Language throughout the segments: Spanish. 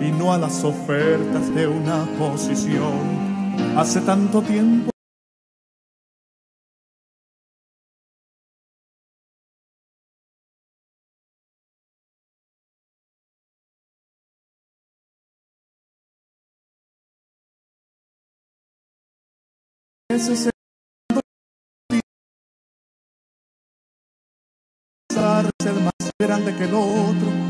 y no a las ofertas de una posición. Hace tanto tiempo ese ser más grande que el otro.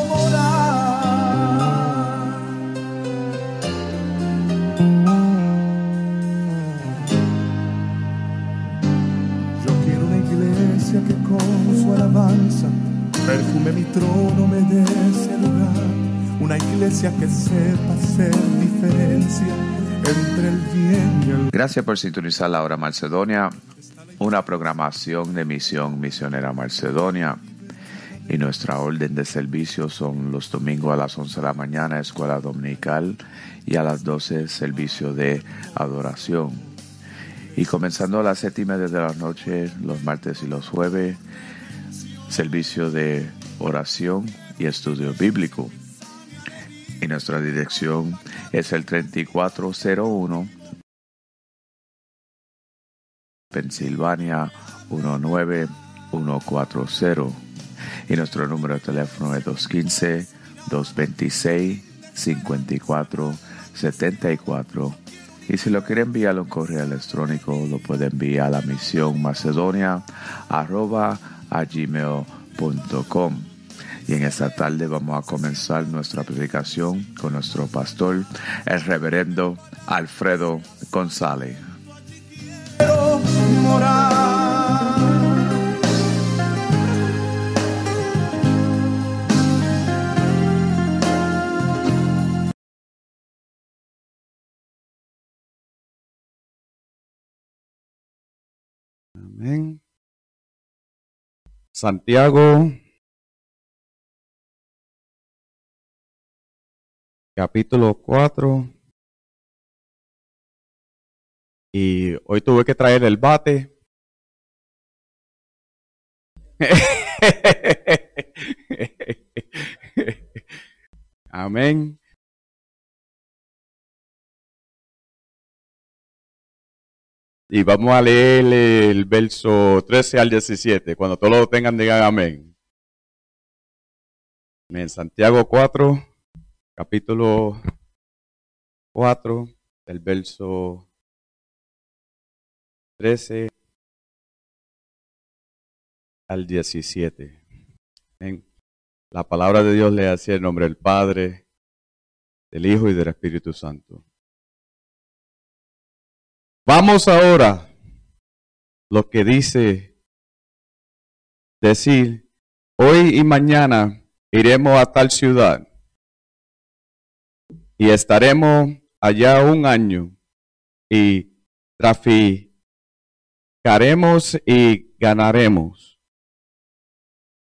Gracias por sintonizar La Hora Macedonia, una programación de Misión Misionera Macedonia. Y nuestra orden de servicio son los domingos a las 11 de la mañana, escuela dominical, y a las 12, servicio de adoración. Y comenzando a las 7 y media de la noche, los martes y los jueves, servicio de oración y estudio bíblico. Y nuestra dirección es el 3401 Pensilvania 19140. Y nuestro número de teléfono es 215-226-5474. Y si lo quiere enviar un correo electrónico, lo puede enviar a la misión macedonia arroba a gmail.com. Y en esta tarde vamos a comenzar nuestra predicación con nuestro pastor, el reverendo Alfredo González. Amén. Santiago, capítulo 4. Y hoy tuve que traer el bate. Amén. Y vamos a leer el verso 13 al 17. Cuando todos lo tengan, digan amén. En Santiago 4, capítulo 4, del verso 13 al 17. Amén. La palabra de Dios le hace el nombre del Padre, del Hijo y del Espíritu Santo. Vamos ahora lo que dice decir, hoy y mañana iremos a tal ciudad y estaremos allá un año y traficaremos y ganaremos.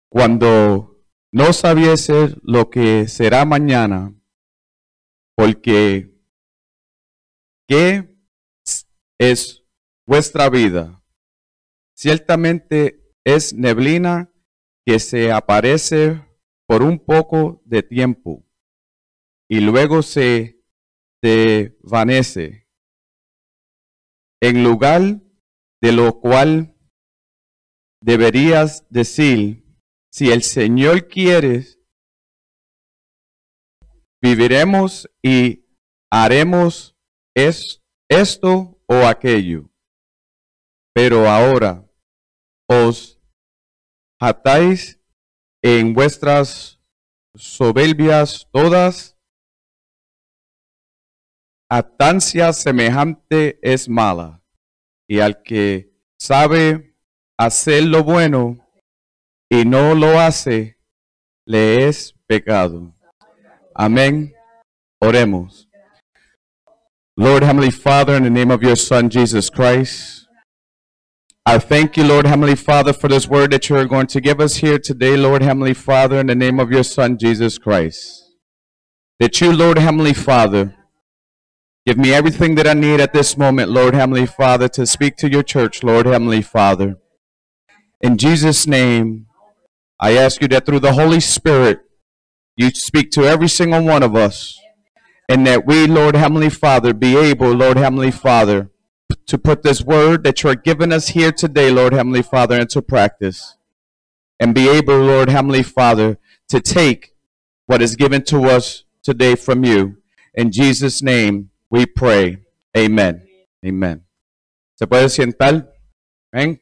Cuando no sabiese lo que será mañana, porque ¿qué es vuestra vida. Ciertamente es neblina que se aparece por un poco de tiempo y luego se desvanece. En lugar de lo cual deberías decir, si el Señor quiere, viviremos y haremos es, esto o aquello. Pero ahora os atáis en vuestras soberbias todas. Atancia semejante es mala, y al que sabe hacer lo bueno y no lo hace, le es pecado. Amén. Oremos. Lord Heavenly Father, in the name of your Son Jesus Christ, I thank you, Lord Heavenly Father, for this word that you are going to give us here today, Lord Heavenly Father, in the name of your Son Jesus Christ. That you, Lord Heavenly Father, give me everything that I need at this moment, Lord Heavenly Father, to speak to your church, Lord Heavenly Father. In Jesus' name, I ask you that through the Holy Spirit, you speak to every single one of us, and that we, Lord Heavenly Father, be able, Lord Heavenly Father, to put this word that you are giving us here today, Lord Heavenly Father, into practice, and be able, Lord Heavenly Father, to take what is given to us today from you. In Jesus' name we pray. Amen. Amen. ¿Se puede sentar? Amén.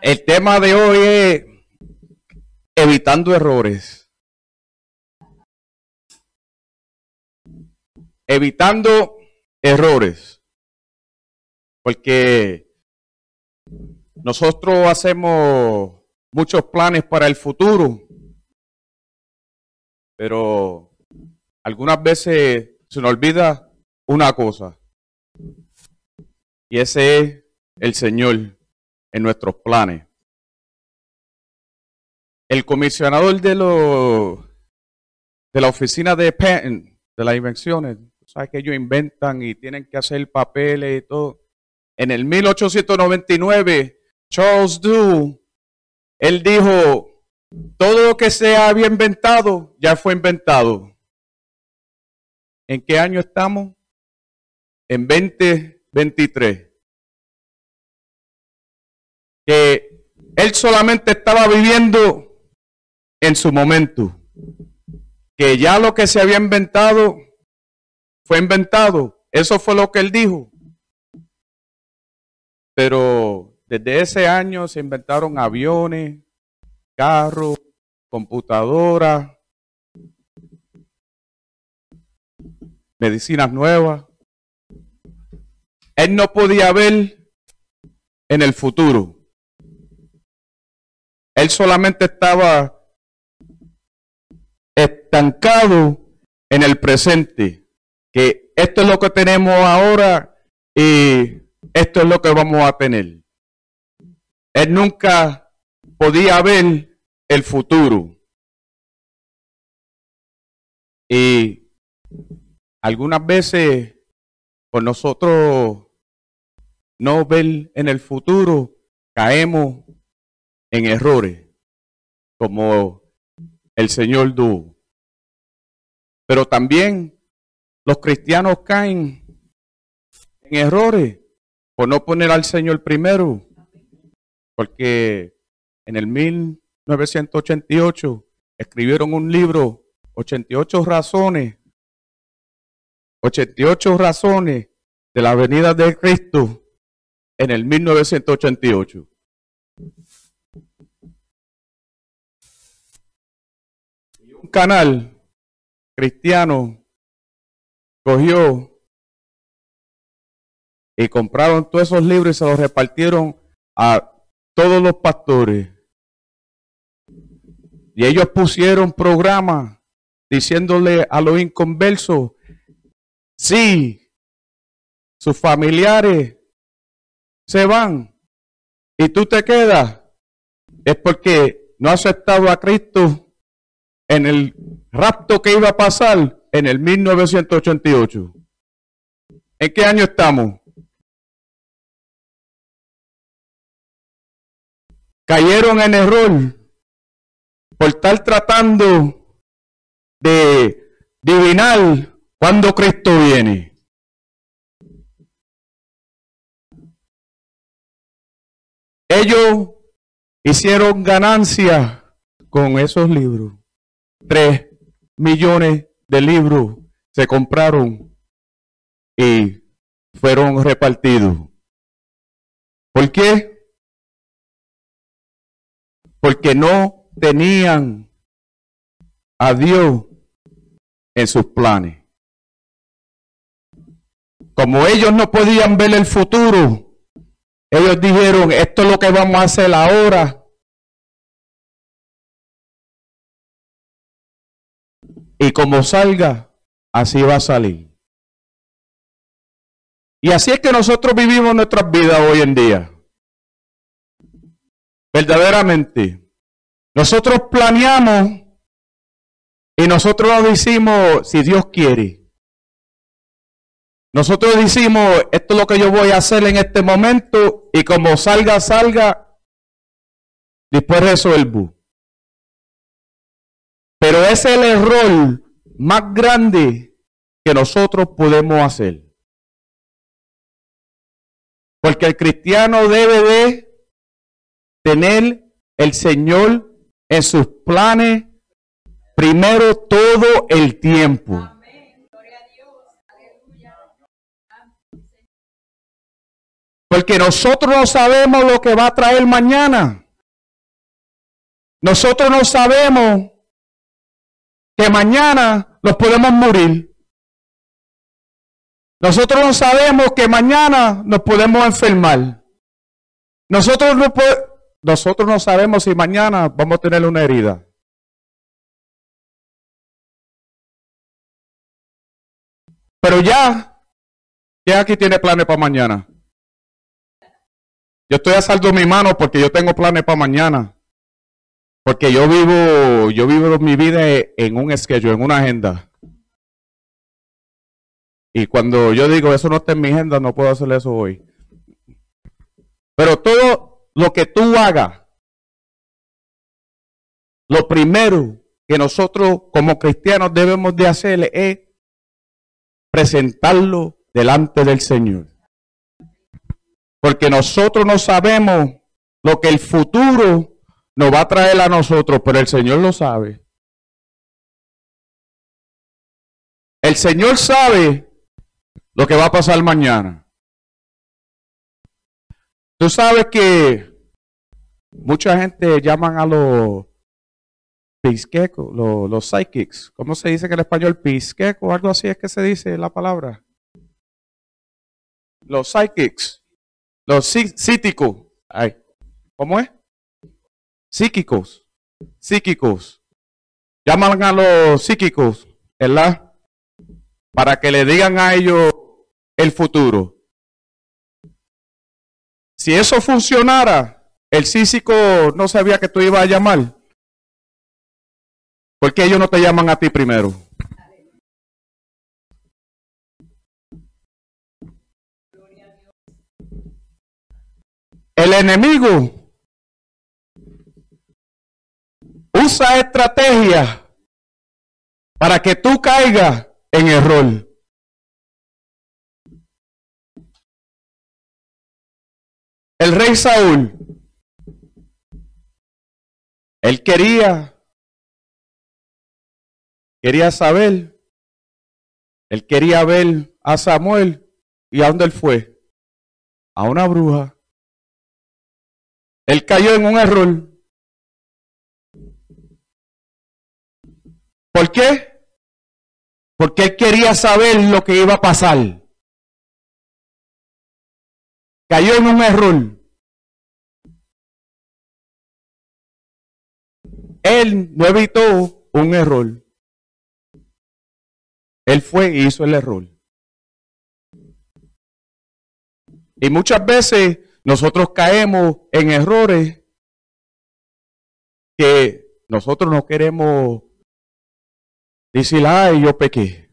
El tema de hoy es evitando errores. Evitando errores. Porque nosotros hacemos muchos planes para el futuro, pero algunas veces se nos olvida una cosa, y ese es el Señor en nuestros planes. El comisionador de, de la oficina de patent, de las invenciones, sabes que ellos inventan y tienen que hacer papeles y todo. En el 1899, Charles Dew, él dijo, todo lo que se había inventado ya fue inventado. ¿En qué año estamos? En 2023 que él solamente estaba viviendo en su momento, que ya lo que se había inventado fue inventado, eso fue lo que él dijo. Pero desde ese año se inventaron aviones, carros, computadoras, medicinas nuevas. Él no podía ver en el futuro. Él solamente estaba estancado en el presente, que esto es lo que tenemos ahora y esto es lo que vamos a tener. Él nunca podía ver el futuro. Y algunas veces, por nosotros no ver en el futuro, caemos en errores, como el Señor Du. Pero también los cristianos caen en errores por no poner al Señor primero, porque en el 1988 escribieron un libro, 88 razones, 88 razones de la venida de Cristo en el 1988. canal cristiano cogió y compraron todos esos libros y se los repartieron a todos los pastores. Y ellos pusieron programas diciéndole a los inconversos, si sus familiares se van y tú te quedas, es porque no has aceptado a Cristo en el rapto que iba a pasar en el 1988. ¿En qué año estamos? cayeron en error por estar tratando de divinar cuando Cristo viene. Ellos hicieron ganancia con esos libros. Tres millones de libros se compraron y fueron repartidos. ¿Por qué? Porque no tenían a Dios en sus planes. Como ellos no podían ver el futuro, ellos dijeron, esto es lo que vamos a hacer ahora. Y como salga, así va a salir. Y así es que nosotros vivimos nuestras vidas hoy en día. Verdaderamente. Nosotros planeamos y nosotros lo decimos si Dios quiere. Nosotros decimos, esto es lo que yo voy a hacer en este momento y como salga, salga, después resuelvo. Pero ese es el error más grande que nosotros podemos hacer. Porque el cristiano debe de tener el Señor en sus planes primero todo el tiempo. Porque nosotros no sabemos lo que va a traer mañana. Nosotros no sabemos que mañana nos podemos morir. Nosotros no sabemos que mañana nos podemos enfermar. Nosotros no, sabemos si mañana vamos a tener una herida. Pero ya, ¿quién aquí tiene planes para mañana? Yo estoy a saldo mi mano porque yo tengo planes para mañana. Porque yo vivo, yo vivo mi vida en un schedule, en una agenda. Y cuando yo digo eso no está en mi agenda, no puedo hacer eso hoy. Pero todo lo que tú hagas, lo primero que nosotros como cristianos debemos de hacer es presentarlo delante del Señor. Porque nosotros no sabemos lo que el futuro nos va a traer a nosotros, pero el Señor lo sabe. El Señor sabe lo que va a pasar mañana. Tú sabes que mucha gente llaman a los pisquecos, los, los psychics. ¿Cómo se dice en el español? Pisqueco, algo así es que se dice la palabra. Los psychics. Los psíquicos. ¿Cómo es? Psíquicos. Psíquicos. Llaman a los psíquicos, ¿verdad? Para que le digan a ellos el futuro. Si eso funcionara, el psíquico no sabía que tú ibas a llamar. ¿Por qué ellos no te llaman a ti primero? El enemigo usa estrategia para que tú caigas en error. El rey Saúl, él quería, quería saber, él quería ver a Samuel y a dónde él fue, a una bruja. Él cayó en un error. ¿Por qué? Porque él quería saber lo que iba a pasar. Cayó en un error. Él no evitó un error. Él fue y hizo el error. Y muchas veces nosotros caemos en errores que nosotros no queremos decir, ay, yo pequé.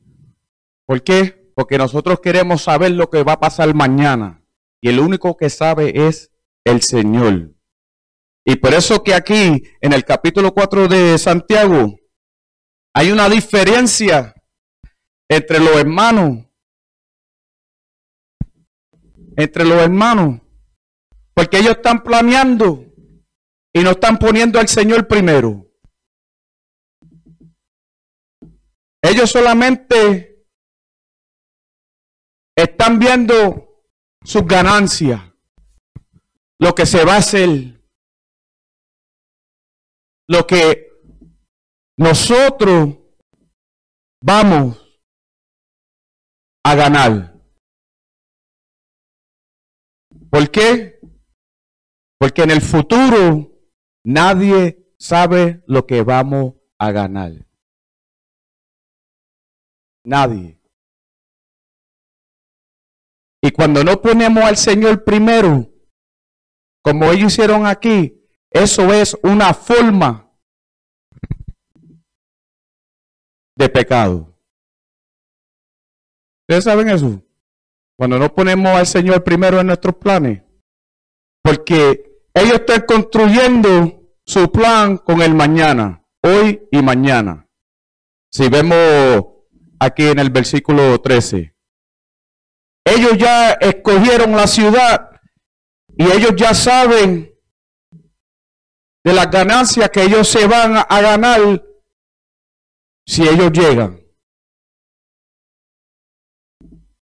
¿Por qué? Porque nosotros queremos saber lo que va a pasar mañana. Y el único que sabe es el Señor. Y por eso que aquí, en el capítulo 4 de Santiago, hay una diferencia entre los hermanos. Entre los hermanos. Porque ellos están planeando y no están poniendo al Señor primero. Ellos solamente están viendo sus ganancias, lo que se va a hacer, lo que nosotros vamos a ganar. ¿Por qué? Porque en el futuro nadie sabe lo que vamos a ganar. Nadie. Y cuando no ponemos al Señor primero, como ellos hicieron aquí, eso es una forma de pecado. ¿Ustedes saben eso? Cuando no ponemos al Señor primero en nuestros planes. Porque ellos están construyendo su plan con el mañana, hoy y mañana. Si vemos aquí en el versículo 13. Ellos ya escogieron la ciudad y ellos ya saben de las ganancias que ellos se van a ganar si ellos llegan.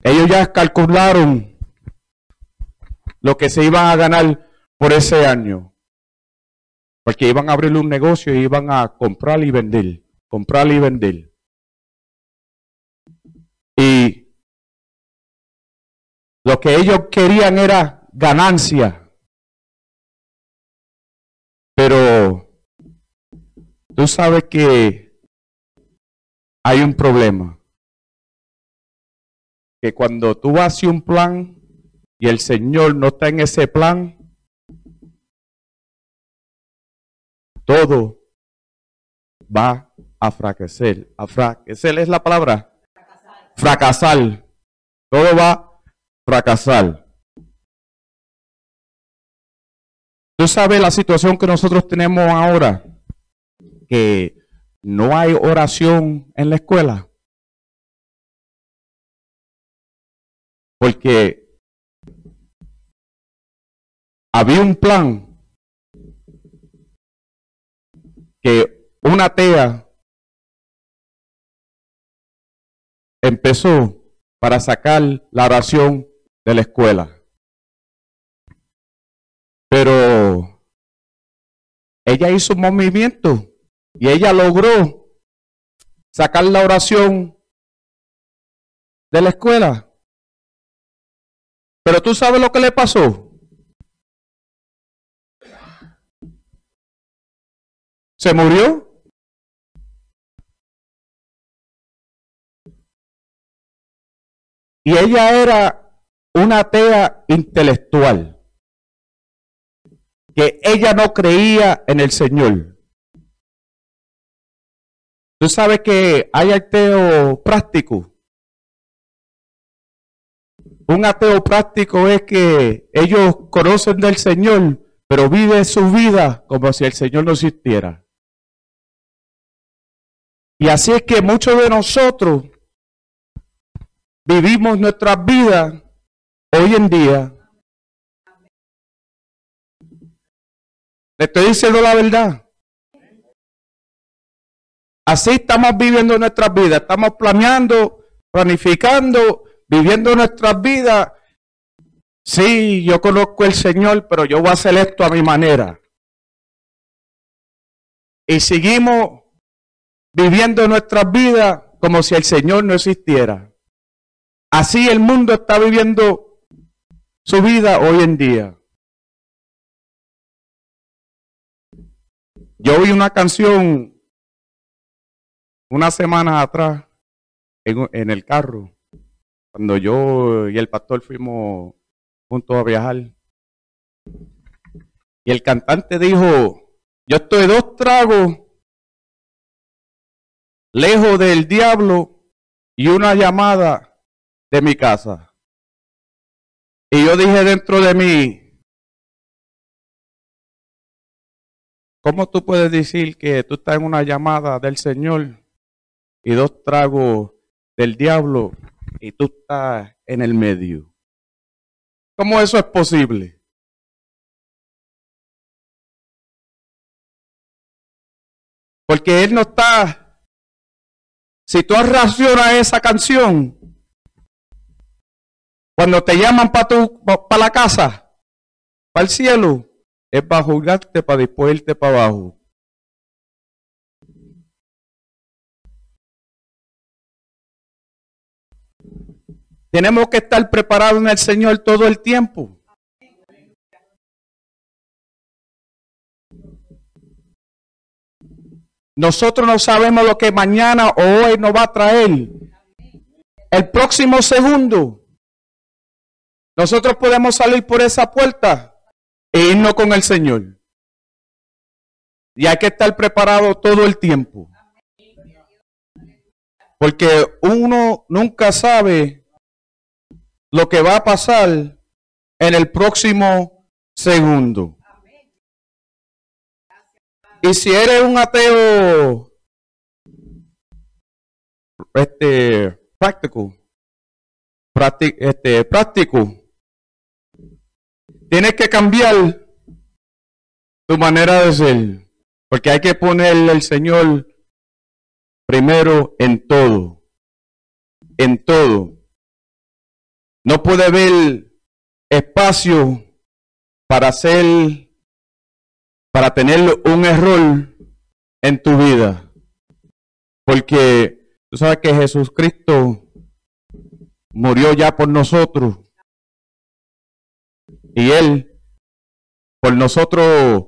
Ellos ya calcularon lo que se iban a ganar por ese año. Porque iban a abrir un negocio y iban a comprar y vender. Comprar y vender. Y lo que ellos querían era ganancia. Pero tú sabes que hay un problema. Que cuando tú haces un plan y el Señor no está en ese plan, todo va a fracasar. A fracasar es la palabra fracasar. Todo va a fracasar. Tú sabes la situación que nosotros tenemos ahora, que no hay oración en la escuela. Porque había un plan que una tea empezó para sacar la oración de la escuela. Pero ella hizo un movimiento y ella logró sacar la oración de la escuela. Pero tú sabes lo que le pasó. Se murió. Y ella era una atea intelectual, que ella no creía en el Señor. Tú sabes que hay ateo práctico. Un ateo práctico es que ellos conocen del Señor, pero viven su vida como si el Señor no existiera. Y así es que muchos de nosotros vivimos nuestras vidas hoy en día. Le estoy diciendo la verdad. Así estamos viviendo nuestras vidas. Estamos planeando, planificando, viviendo nuestras vidas. Sí, yo conozco el Señor, pero yo voy a hacer esto a mi manera. Y seguimos viviendo nuestras vidas como si el Señor no existiera. Así el mundo está viviendo su vida hoy en día. Yo oí una canción una semana atrás en, el carro, cuando yo y el pastor fuimos juntos a viajar. Y el cantante dijo, yo estoy dos tragos lejos del diablo y una llamada de mi casa. Y yo dije dentro de mí, ¿cómo tú puedes decir que tú estás en una llamada del Señor y dos tragos del diablo y tú estás en el medio? ¿Cómo eso es posible? Porque Él no está... Si tú racionas esa canción, cuando te llaman para para la casa, para el cielo, es para juzgarte para después irte para abajo. Tenemos que estar preparados en el Señor todo el tiempo. Nosotros no sabemos lo que mañana o hoy nos va a traer. El próximo segundo. Nosotros podemos salir por esa puerta e irnos con el Señor. Y hay que estar preparado todo el tiempo. Porque uno nunca sabe lo que va a pasar en el próximo segundo. Y si eres un ateo este práctico, este práctico, tienes que cambiar tu manera de ser, porque hay que ponerle al Señor primero en todo, en todo. No puede haber espacio para hacer para tener un error en tu vida. Porque tú sabes que Jesucristo murió ya por nosotros. Y Él, por nosotros,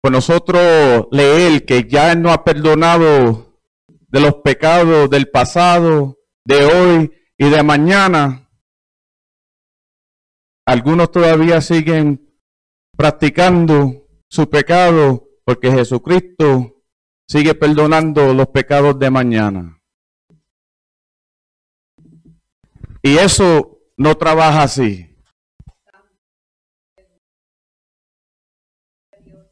por nosotros leer que ya nos ha perdonado de los pecados del pasado, de hoy y de mañana. Algunos todavía siguen practicando su pecado porque Jesucristo sigue perdonando los pecados de mañana. Y eso no trabaja así.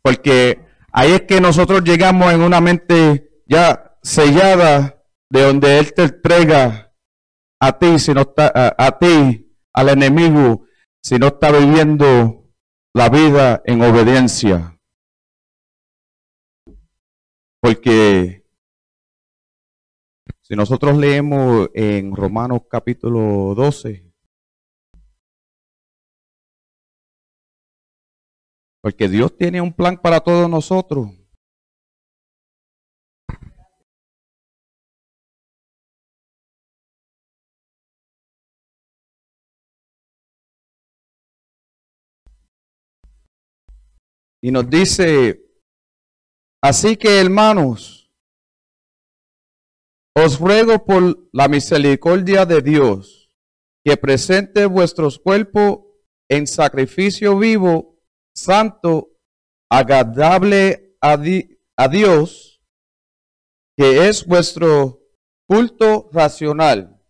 Porque ahí es que nosotros llegamos en una mente ya sellada de donde Él te entrega a ti, si no está, a, a ti, al enemigo, si no está viviendo la vida en obediencia. Porque si nosotros leemos en Romanos capítulo 12, porque Dios tiene un plan para todos nosotros. Y nos dice, así que hermanos, os ruego por la misericordia de Dios que presente vuestros cuerpos en sacrificio vivo, santo, agradable a, a Dios, que es vuestro culto racional.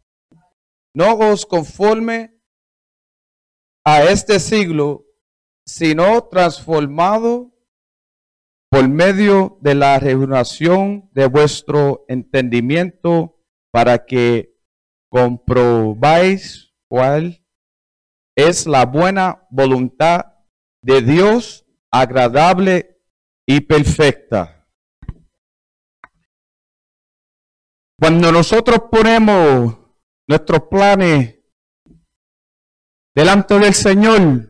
No os conforme a este siglo, sino transformado por medio de la renovación de vuestro entendimiento para que comprobáis cuál es la buena voluntad de Dios agradable y perfecta. Cuando nosotros ponemos nuestros planes delante del Señor,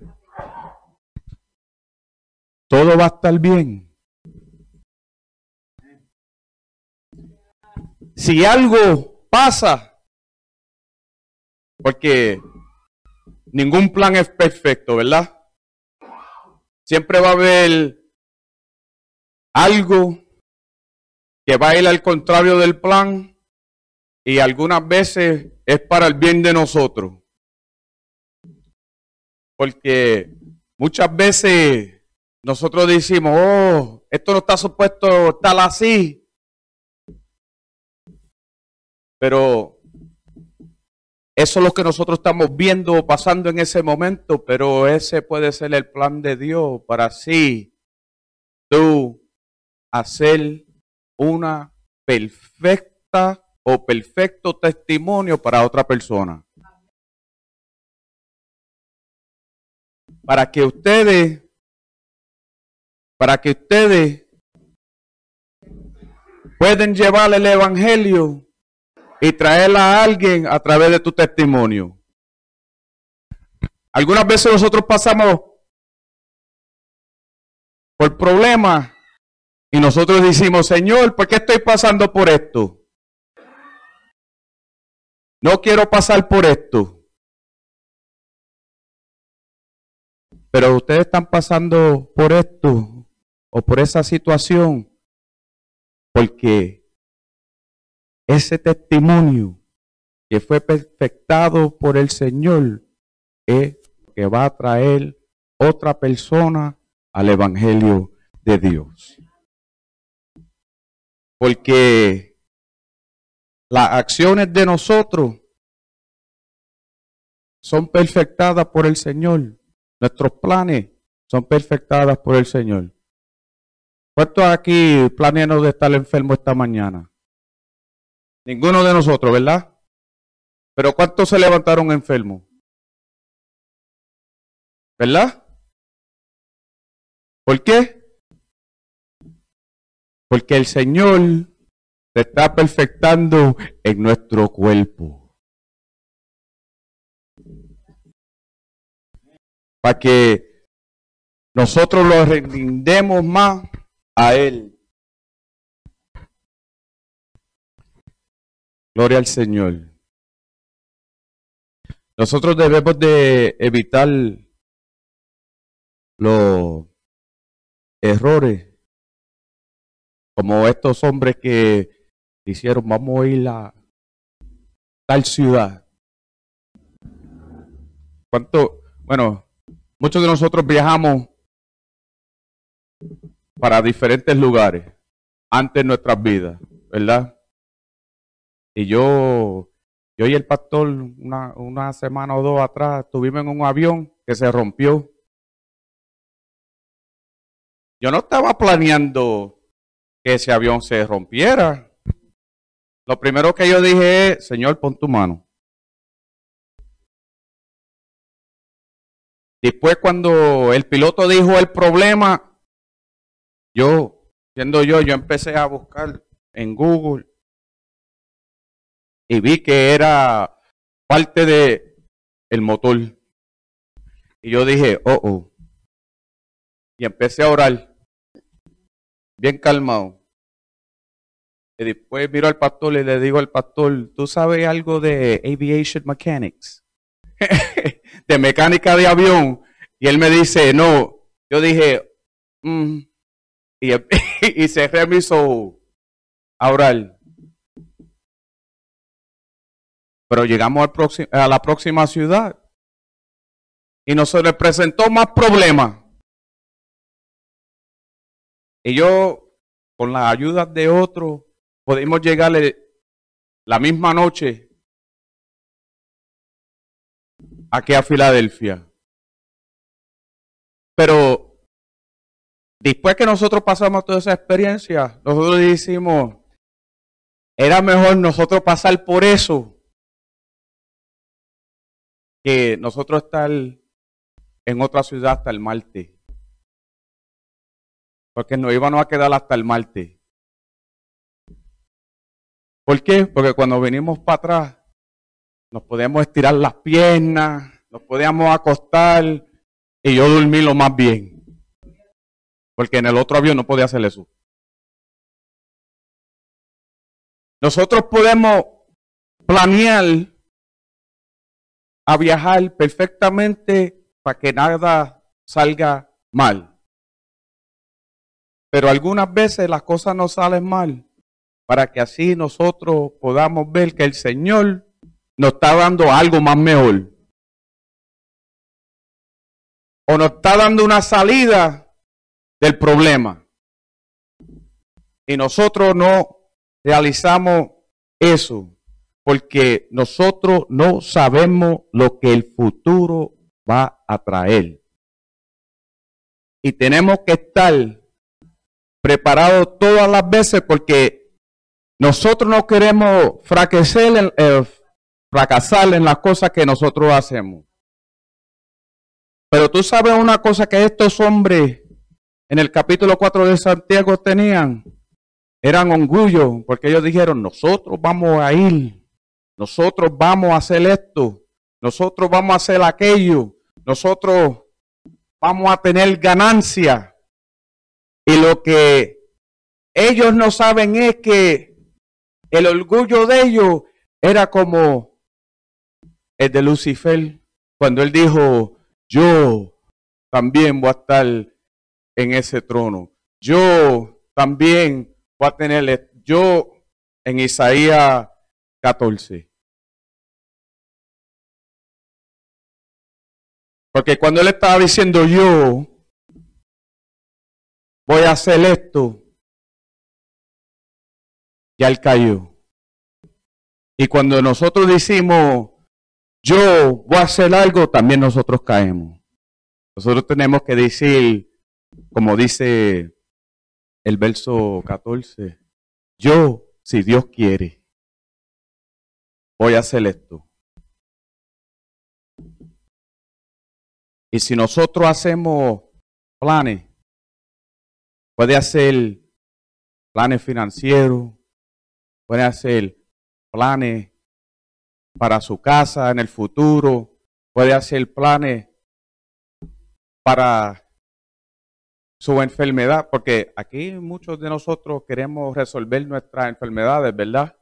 todo va a estar bien. Si algo pasa, porque ningún plan es perfecto, ¿verdad? Siempre va a haber algo que va a ir al contrario del plan y algunas veces es para el bien de nosotros. Porque muchas veces nosotros decimos, oh, esto no está supuesto tal así. Pero eso es lo que nosotros estamos viendo pasando en ese momento, pero ese puede ser el plan de Dios para así tú a ser una perfecta o perfecto testimonio para otra persona. Para que ustedes, para que ustedes pueden llevar el evangelio y traerla a alguien a través de tu testimonio. Algunas veces nosotros pasamos por problemas y nosotros decimos, Señor, ¿por qué estoy pasando por esto? No quiero pasar por esto. Pero ustedes están pasando por esto o por esa situación porque ese testimonio que fue perfectado por el Señor es que va a traer otra persona al Evangelio de Dios. Porque las acciones de nosotros son perfectadas por el Señor. Nuestros planes son perfectadas por el Señor. ¿Cuántos aquí planean de estar enfermo esta mañana? Ninguno de nosotros, ¿verdad? Pero ¿cuántos se levantaron enfermos? ¿Verdad? ¿Por qué? Porque el Señor se está perfectando en nuestro cuerpo. Para que nosotros lo rindemos más a Él. Gloria al Señor. Nosotros debemos de evitar los errores como estos hombres que hicieron, vamos a ir a tal ciudad. ¿Cuánto? Bueno, muchos de nosotros viajamos para diferentes lugares antes de nuestras vidas, ¿verdad? Y yo, yo y el pastor, una, una semana o dos atrás, estuvimos en un avión que se rompió. Yo no estaba planeando que ese avión se rompiera. Lo primero que yo dije es, Señor, pon tu mano. Después cuando el piloto dijo el problema, yo, siendo yo, yo empecé a buscar en Google y vi que era parte de el motor. Y yo dije, oh, oh. Y empecé a orar, bien calmado. Y después miro al pastor y le digo al pastor, ¿tú sabes algo de aviation mechanics? de mecánica de avión. Y él me dice, no. Yo dije, mm, y, y cerré mis a orar. Pero llegamos al a la próxima ciudad y nos presentó más problemas. Y yo, con la ayuda de otro, pudimos llegarle la misma noche aquí a Filadelfia. Pero Después que nosotros pasamos toda esa experiencia, nosotros decimos, era mejor nosotros pasar por eso que nosotros estar en otra ciudad hasta el martes. Porque nos íbamos a quedar hasta el martes. ¿Por qué? Porque cuando venimos para atrás, nos podíamos estirar las piernas, nos podíamos acostar y yo dormí lo más bien. Porque en el otro avión no podía hacer eso. Nosotros podemos planear a viajar perfectamente para que nada salga mal. Pero algunas veces las cosas no salen mal para que así nosotros podamos ver que el Señor nos está dando algo más mejor. O nos está dando una salida del problema. Y nosotros no realizamos eso porque nosotros no sabemos lo que el futuro va a traer. Y tenemos que estar preparado todas las veces porque nosotros no queremos fracasar en, eh, fracasar en las cosas que nosotros hacemos. Pero tú sabes una cosa que estos hombres en el capítulo 4 de Santiago tenían. Eran orgullo porque ellos dijeron, nosotros vamos a ir, nosotros vamos a hacer esto, nosotros vamos a hacer aquello, nosotros vamos a tener ganancia. Y lo que ellos no saben es que el orgullo de ellos era como el de Lucifer, cuando él dijo, yo también voy a estar en ese trono. Yo también voy a tener, yo en Isaías 14. Porque cuando él estaba diciendo yo voy a hacer esto, ya él cayó. Y cuando nosotros decimos yo voy a hacer algo, también nosotros caemos. Nosotros tenemos que decir, como dice el verso 14, yo, si Dios quiere, voy a hacer esto. Y si nosotros hacemos planes, puede hacer planes financieros, puede hacer planes para su casa en el futuro, puede hacer planes para su enfermedad, porque aquí muchos de nosotros queremos resolver nuestras enfermedades, ¿verdad?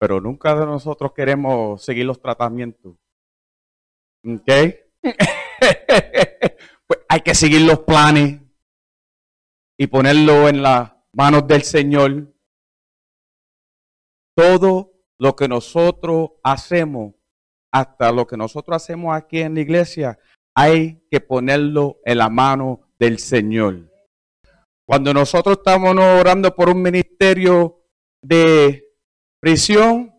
Pero nunca de nosotros queremos seguir los tratamientos. ¿Ok? pues hay que seguir los planes y ponerlo en las manos del Señor. Todo lo que nosotros hacemos, hasta lo que nosotros hacemos aquí en la iglesia, hay que ponerlo en la mano del Señor. Cuando nosotros estamos orando por un ministerio de prisión,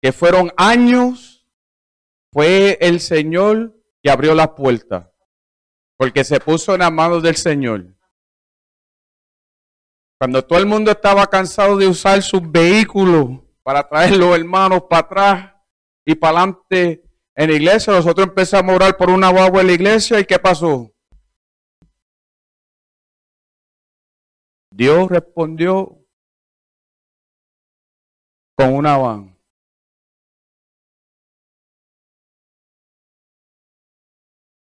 que fueron años, fue el Señor que abrió las puertas, porque se puso en las manos del Señor. Cuando todo el mundo estaba cansado de usar sus vehículos para traer los hermanos para atrás y para adelante en la iglesia, nosotros empezamos a orar por una guagua en la iglesia y ¿qué pasó? Dios respondió con una van.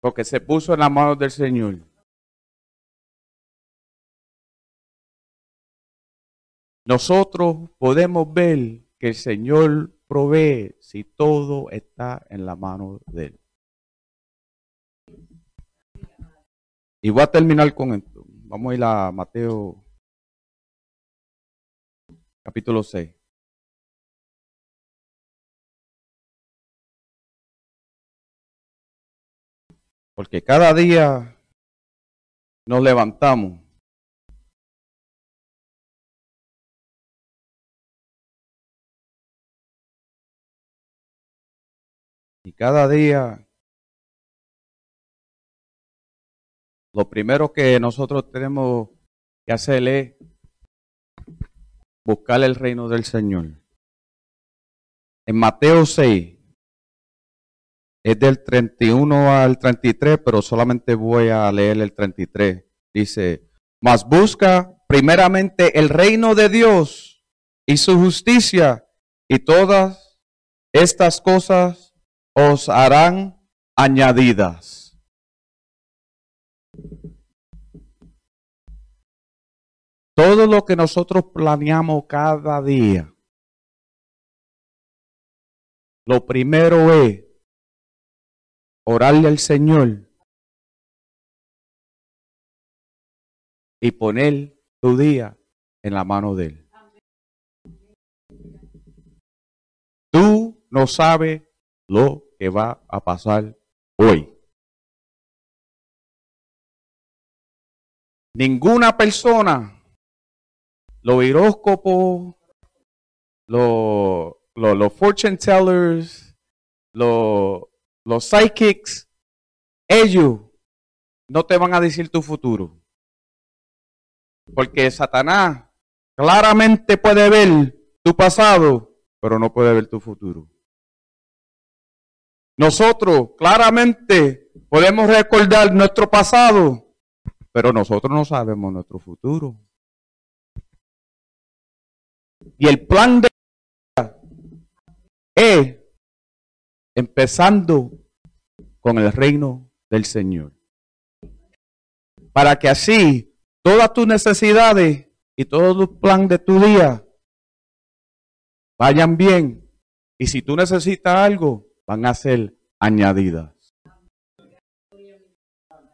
Porque se puso en las manos del Señor. nosotros podemos ver que el Señor provee si todo está en la mano de Él. Y voy a terminar con esto. Vamos a ir a Mateo capítulo 6. Porque cada día nos levantamos cada día, lo primero que nosotros tenemos que hacer es buscar el reino del Señor. En Mateo 6, es del 31 al 33, pero solamente voy a leer el 33. Dice, mas busca primeramente el reino de Dios y su justicia y todas estas cosas os harán añadidas. Todo lo que nosotros planeamos cada día, lo primero es orarle al Señor y poner tu día en la mano de Él. Tú no sabes lo que va a pasar hoy. Ninguna persona, los horóscopos, los, los, fortune tellers, los, los psychics, ellos no te van a decir tu futuro. Porque Satanás claramente puede ver tu pasado, pero no puede ver tu futuro. Nosotros claramente podemos recordar nuestro pasado, pero nosotros no sabemos nuestro futuro. Y el plan de es empezando con el reino del Señor. Para que así todas tus necesidades y todo los plan de tu día vayan bien. Y si tú necesitas algo, van a ser añadidas.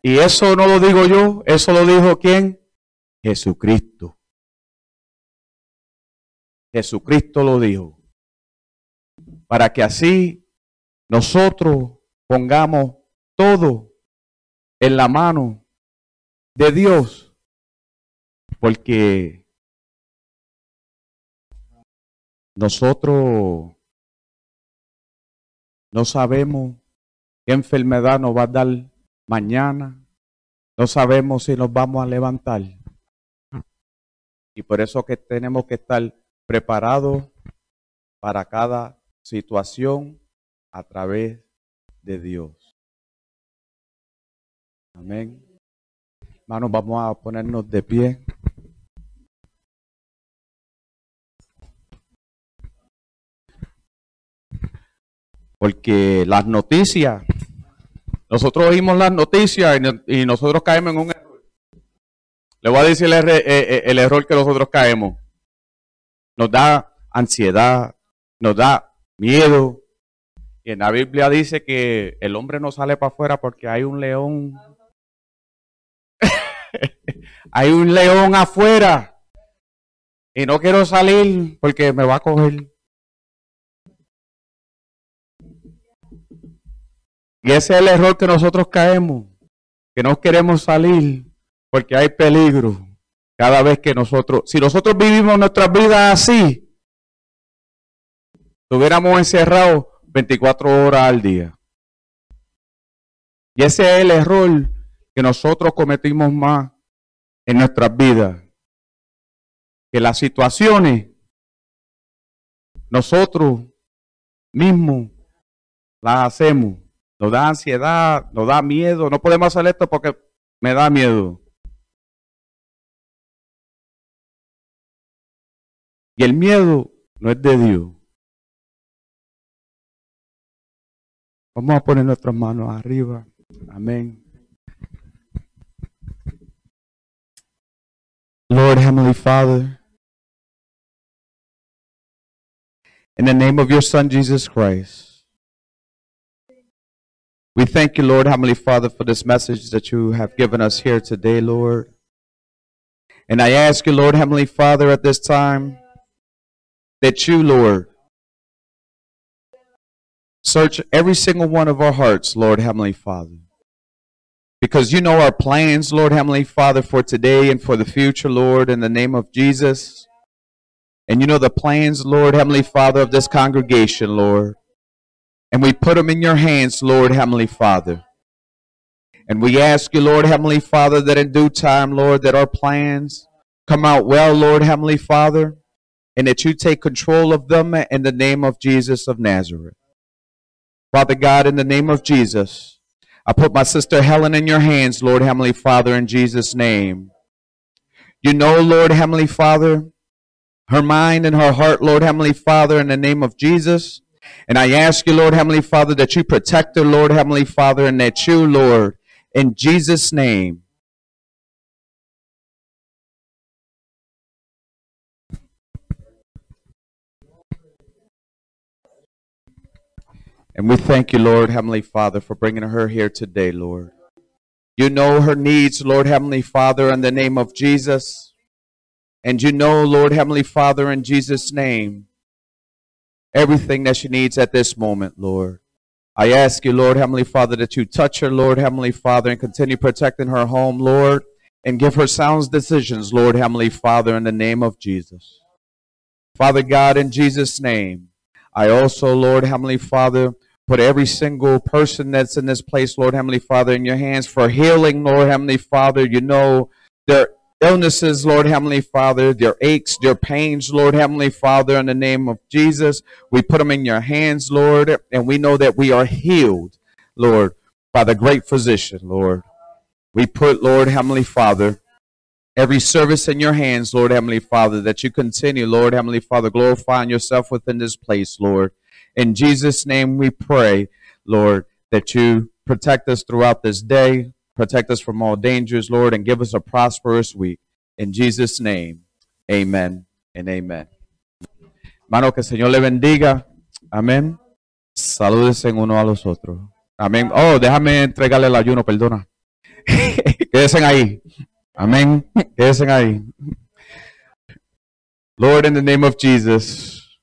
Y eso no lo digo yo, eso lo dijo quién? Jesucristo. Jesucristo lo dijo. Para que así nosotros pongamos todo en la mano de Dios. Porque nosotros no sabemos qué enfermedad nos va a dar mañana. No sabemos si nos vamos a levantar. Y por eso que tenemos que estar preparados para cada situación a través de Dios. Amén. Hermanos, vamos a ponernos de pie. Porque las noticias, nosotros oímos las noticias y, nosotros caemos en un error. Le voy a decir el, eh, eh, el error que nosotros caemos. Nos da ansiedad, nos da miedo. Y en la Biblia dice que el hombre no sale para afuera porque hay un león. hay un león afuera. Y no quiero salir porque me va a coger. Y ese es el error que nosotros caemos, que no queremos salir porque hay peligro cada vez que nosotros, si nosotros vivimos nuestras vidas así, estuviéramos encerrados 24 horas al día. Y ese es el error que nosotros cometimos más en nuestras vidas. Que las situaciones nosotros mismos las hacemos nos da ansiedad, nos da miedo. No podemos hacer esto porque me da miedo. Y el miedo no es de Dios. Vamos a poner nuestras manos arriba. Amén. Lord Heavenly Father, in the name of your Son Jesus Christ, We thank you, Lord, Heavenly Father, for this message that you have given us here today, Lord. And I ask you, Lord, Heavenly Father, at this time, that you, Lord, search every single one of our hearts, Lord, Heavenly Father. Because you know our plans, Lord, Heavenly Father, for today and for the future, Lord, in the name of Jesus. And you know the plans, Lord, Heavenly Father, of this congregation, Lord. And we put them in your hands, Lord Heavenly Father. And we ask you, Lord Heavenly Father, that in due time, Lord, that our plans come out well, Lord Heavenly Father, and that you take control of them in the name of Jesus of Nazareth. Father God, in the name of Jesus, I put my sister Helen in your hands, Lord Heavenly Father, in Jesus' name. You know, Lord Heavenly Father, her mind and her heart, Lord Heavenly Father, in the name of Jesus. And I ask you, Lord Heavenly Father, that you protect her, Lord Heavenly Father, and that you, Lord, in Jesus' name, And we thank you, Lord Heavenly Father, for bringing her here today, Lord. You know her needs, Lord Heavenly Father, in the name of Jesus. And you know, Lord Heavenly Father, in Jesus' name, everything that she needs at this moment, Lord. I ask you, Lord Heavenly Father, that you touch her, Lord Heavenly Father, and continue protecting her home, Lord, and give her sound decisions, Lord Heavenly Father, in the name of Jesus. Father God, in Jesus' name, I also, Lord Heavenly Father, put every single person that's in this place, Lord Heavenly Father, in your hands for healing, Lord Heavenly Father. You know their illnesses, Lord Heavenly Father, their aches, their pains, Lord Heavenly Father, in the name of Jesus. We put them in your hands, Lord, and we know that we are healed, Lord, by the great physician, Lord. We put, Lord Heavenly Father, every service in your hands, Lord Heavenly Father, that you continue, Lord Heavenly Father, glorifying yourself within this place, Lord. In Jesus' name we pray, Lord, that you protect us throughout this day, protect us from all dangers, Lord, and give us a prosperous week. In Jesus' name, amen and amen. Hermano, que Señor le bendiga. Amén. Salúdense uno a los otros. Amén. Oh, déjame entregarle el ayuno, perdona. Quédense ahí. Amén. Quédense ahí. Lord, in the name of Jesus,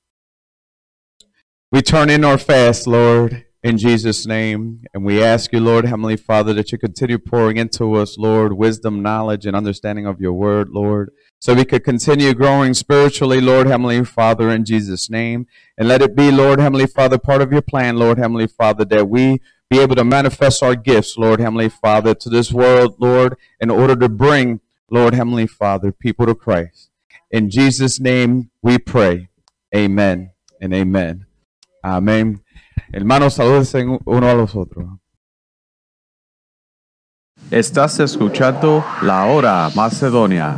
we turn in our fast, Lord, in Jesus' name. And we ask you, Lord, Heavenly Father, that you continue pouring into us, Lord, wisdom, knowledge, and understanding of your word, Lord, so we could continue growing spiritually, Lord, Heavenly Father, in Jesus' name. And let it be, Lord, Heavenly Father, part of your plan, Lord, Heavenly Father, that we be able to manifest our gifts, Lord Heavenly Father, to this world, Lord, in order to bring, Lord Heavenly Father, people to Christ. In Jesus' name we pray. Amen and amen. Amén. Hermanos, saludos uno a los otros. Estás escuchando La Hora Macedonia.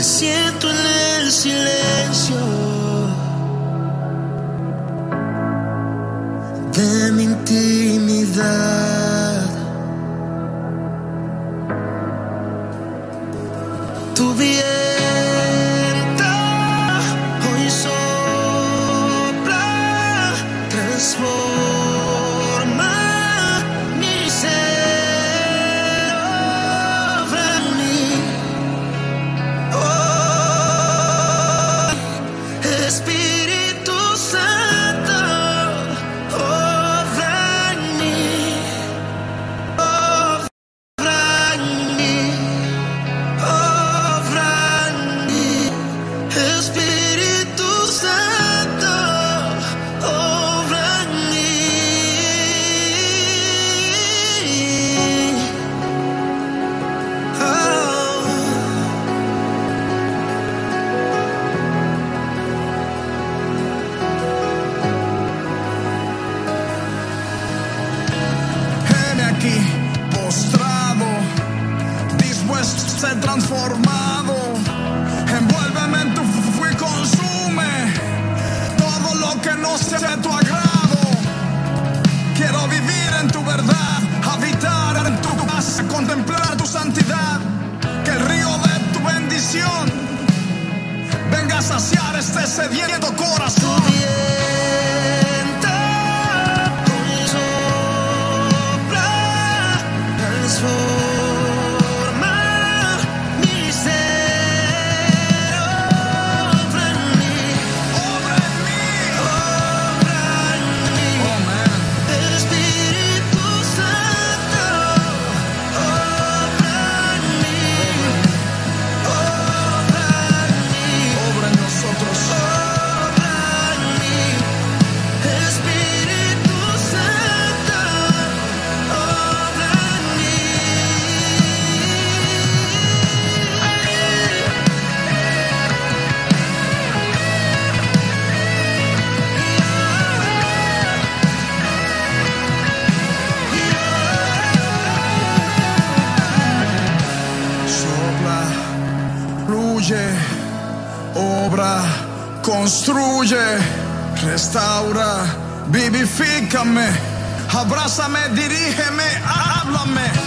Te siento en el silencio de mi intimidad. Abrázame, dirígeme, háblame.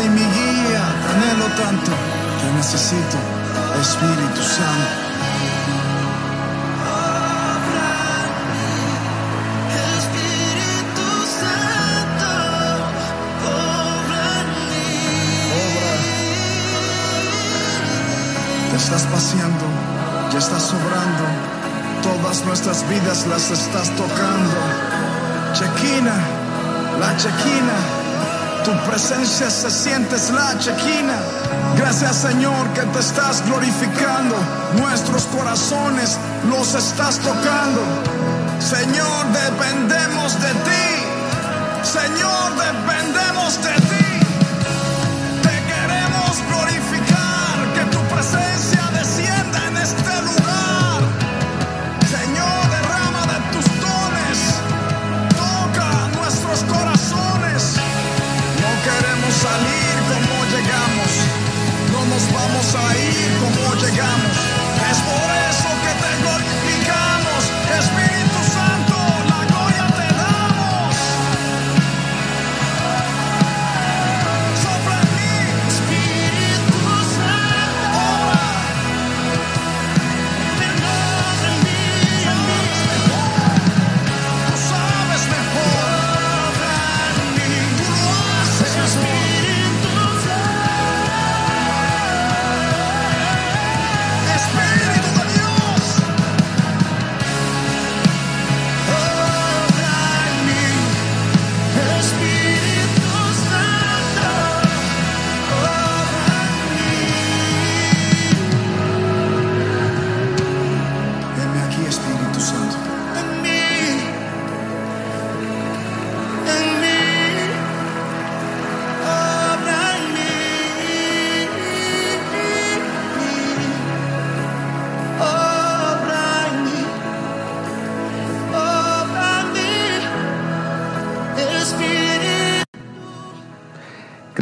Y mi guía, anhelo tanto. Te necesito, Espíritu Santo. Te estás paseando, ya estás sobrando. Todas nuestras vidas las estás tocando. Chequina, la chequina. Tu presencia se siente, es la chequina. Gracias Señor que te estás glorificando. Nuestros corazones los estás tocando. Señor, dependemos de ti. Señor, dependemos de ti. Llegamos. Es por eso que te glorificamos, Espíritu Santo,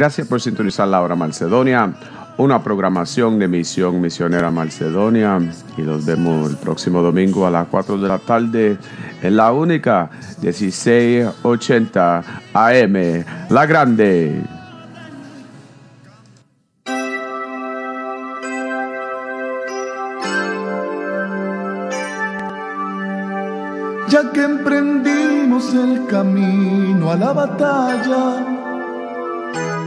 Gracias por sintonizar la hora Macedonia, una programación de Misión Misionera Macedonia. Y nos vemos el próximo domingo a las 4 de la tarde en la única 1680 AM, La Grande. ya que emprendimos el camino a la batalla,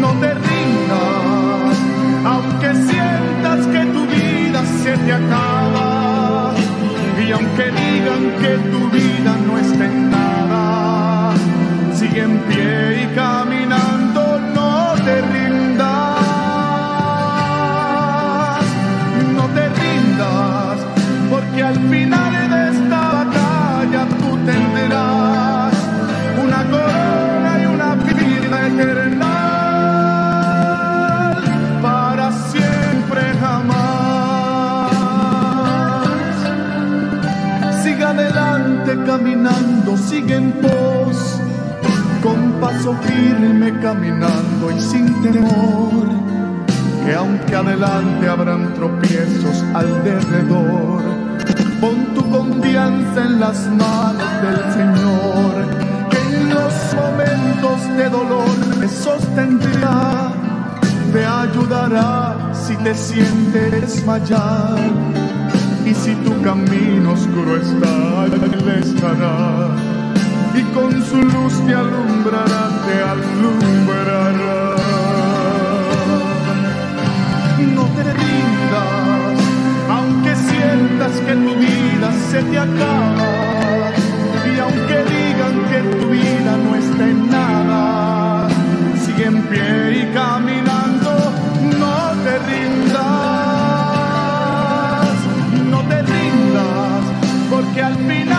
No te rindas, aunque sientas que tu vida se te acaba. Y aunque digan que tu vida no está en nada, sigue en pie y caminando, firme caminando y sin temor, que aunque adelante habrán tropiezos alrededor, pon tu confianza en las manos del Señor, que en los momentos de dolor te sostendrá, te ayudará si te sientes desmayar. Y si tu camino oscuro está, Él estará y con su luz te alumbrará, te alumbrará. No te rindas, aunque sientas que tu vida se te acaba y aunque digan que tu vida no está en nada, sigue en pie y caminando, no te rindas, no te rindas, porque al final